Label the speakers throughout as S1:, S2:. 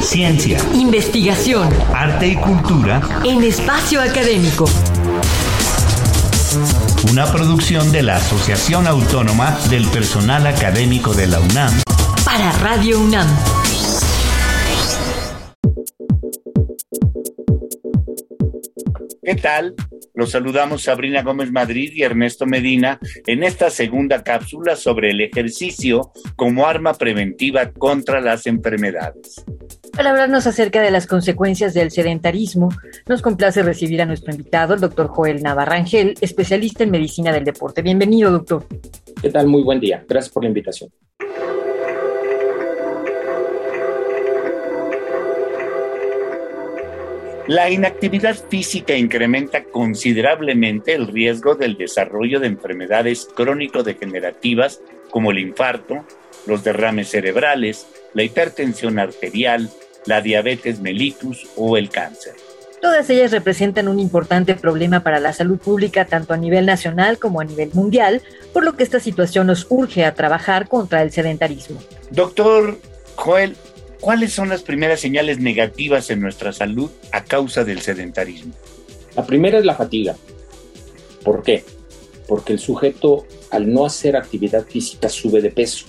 S1: Ciencia,
S2: investigación,
S1: arte y cultura
S2: en espacio académico.
S1: Una producción de la Asociación Autónoma del Personal Académico de la UNAM
S2: para Radio UNAM.
S1: ¿Qué tal? Los saludamos Sabrina Gómez Madrid y Ernesto Medina en esta segunda cápsula sobre el ejercicio como arma preventiva contra las enfermedades.
S2: Para hablarnos acerca de las consecuencias del sedentarismo, nos complace recibir a nuestro invitado, el doctor Joel Navarrangel, especialista en medicina del deporte. Bienvenido, doctor.
S3: ¿Qué tal? Muy buen día. Gracias por la invitación.
S1: La inactividad física incrementa considerablemente el riesgo del desarrollo de enfermedades crónico-degenerativas como el infarto, los derrames cerebrales, la hipertensión arterial, la diabetes mellitus o el cáncer.
S2: Todas ellas representan un importante problema para la salud pública tanto a nivel nacional como a nivel mundial, por lo que esta situación nos urge a trabajar contra el sedentarismo.
S1: Doctor Joel, ¿Cuáles son las primeras señales negativas en nuestra salud a causa del sedentarismo?
S3: La primera es la fatiga. ¿Por qué? Porque el sujeto al no hacer actividad física sube de peso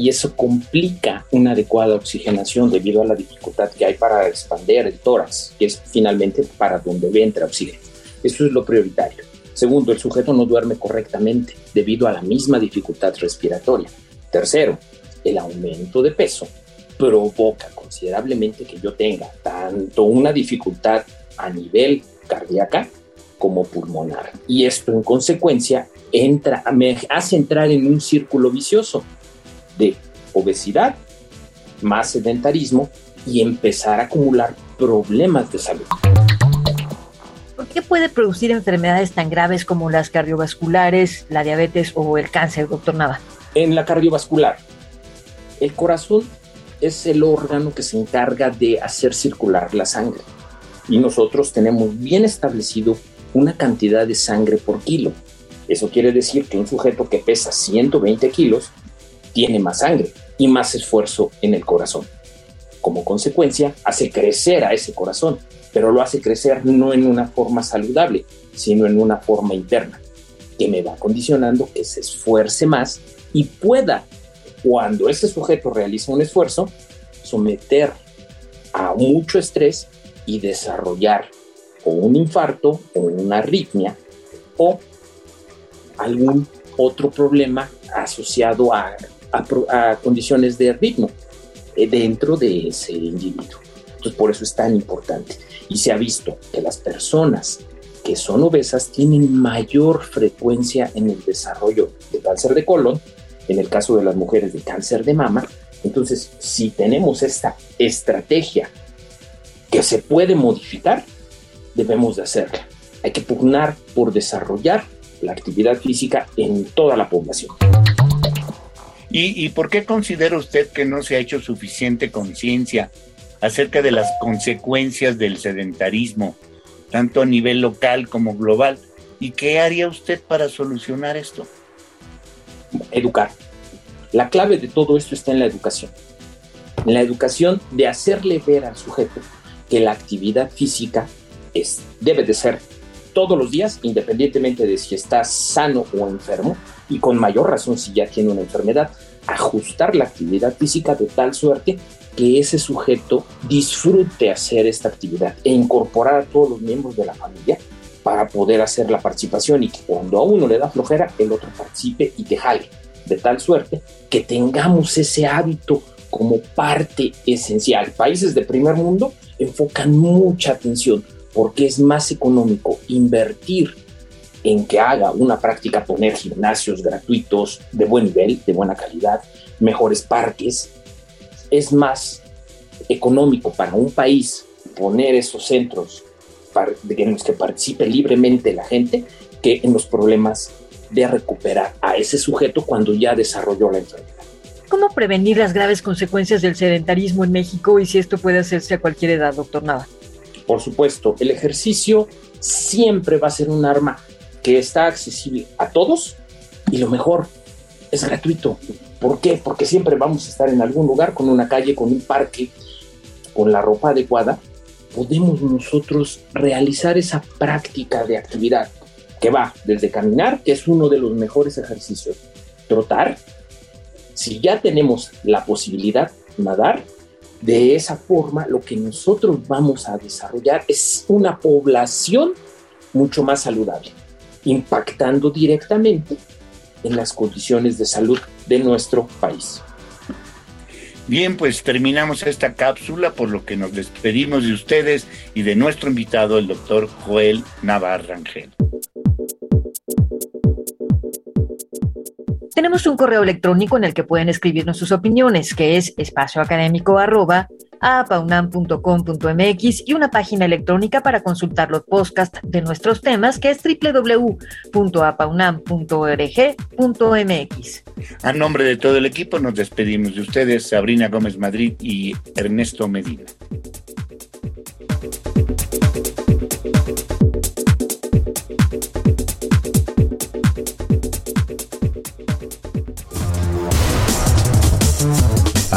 S3: y eso complica una adecuada oxigenación debido a la dificultad que hay para expandir el tórax, que es finalmente para donde entra oxígeno. Eso es lo prioritario. Segundo, el sujeto no duerme correctamente debido a la misma dificultad respiratoria. Tercero, el aumento de peso provoca considerablemente que yo tenga tanto una dificultad a nivel cardíaca como pulmonar. Y esto en consecuencia entra, me hace entrar en un círculo vicioso de obesidad, más sedentarismo y empezar a acumular problemas de salud.
S2: ¿Por qué puede producir enfermedades tan graves como las cardiovasculares, la diabetes o el cáncer, doctor Nava?
S3: En la cardiovascular, el corazón es el órgano que se encarga de hacer circular la sangre. Y nosotros tenemos bien establecido una cantidad de sangre por kilo. Eso quiere decir que un sujeto que pesa 120 kilos tiene más sangre y más esfuerzo en el corazón. Como consecuencia, hace crecer a ese corazón, pero lo hace crecer no en una forma saludable, sino en una forma interna, que me va condicionando que se esfuerce más y pueda cuando ese sujeto realiza un esfuerzo, someter a mucho estrés y desarrollar o un infarto o una arritmia o algún otro problema asociado a, condiciones de ritmo eh, dentro de ese individuo. Entonces, por eso es tan importante. Y se ha visto que las personas que son obesas tienen mayor frecuencia en el desarrollo de cáncer de colon en el caso de las mujeres de cáncer de mama. Entonces, si tenemos esta estrategia que se puede modificar, debemos de hacerla. Hay que pugnar por desarrollar la actividad física en toda la población.
S1: ¿Y, por qué considera usted que no se ha hecho suficiente conciencia acerca de las consecuencias del sedentarismo, tanto a nivel local como global? ¿Y qué haría usted para solucionar esto?
S3: educar. La clave de todo esto está en la educación. En la educación de hacerle ver al sujeto que la actividad física es, debe de ser todos los días, independientemente de si está sano o enfermo, y con mayor razón si ya tiene una enfermedad, ajustar la actividad física de tal suerte que ese sujeto disfrute hacer esta actividad e incorporar a todos los miembros de la familia para poder hacer la participación y que cuando a uno le da flojera, el otro participe y te jale, de tal suerte que tengamos ese hábito como parte esencial. Países de primer mundo enfocan mucha atención porque es más económico invertir en que haga una práctica, poner gimnasios gratuitos de buen nivel, de buena calidad, mejores parques. Es más económico para un país poner esos centros en los que participe libremente la gente que en los problemas de recuperar a ese sujeto cuando ya desarrolló la enfermedad.
S2: ¿Cómo prevenir las graves consecuencias del sedentarismo en México y si esto puede hacerse a cualquier edad, doctor Nava?
S3: Por supuesto, el ejercicio siempre va a ser un arma que está accesible a todos y lo mejor es gratuito. ¿Por qué? Porque siempre vamos a estar en algún lugar con una calle, con un parque, con la ropa adecuada, podemos nosotros realizar esa práctica de actividad que va desde caminar, que es uno de los mejores ejercicios, trotar, si ya tenemos la posibilidad nadar, de esa forma lo que nosotros vamos a desarrollar es una población mucho más saludable, impactando directamente en las condiciones de salud de nuestro país.
S1: Bien, pues terminamos esta cápsula, por lo que nos despedimos de ustedes y de nuestro invitado, el doctor Joel Navarra
S2: Tenemos un correo electrónico en el que pueden escribirnos sus opiniones, que es espacioacadémico.apaunam.com.mx y una página electrónica para consultar los podcasts de nuestros temas, que es www.apaunam.org.mx.
S1: A nombre de todo el equipo nos despedimos de ustedes, Sabrina Gómez Madrid y Ernesto Medina.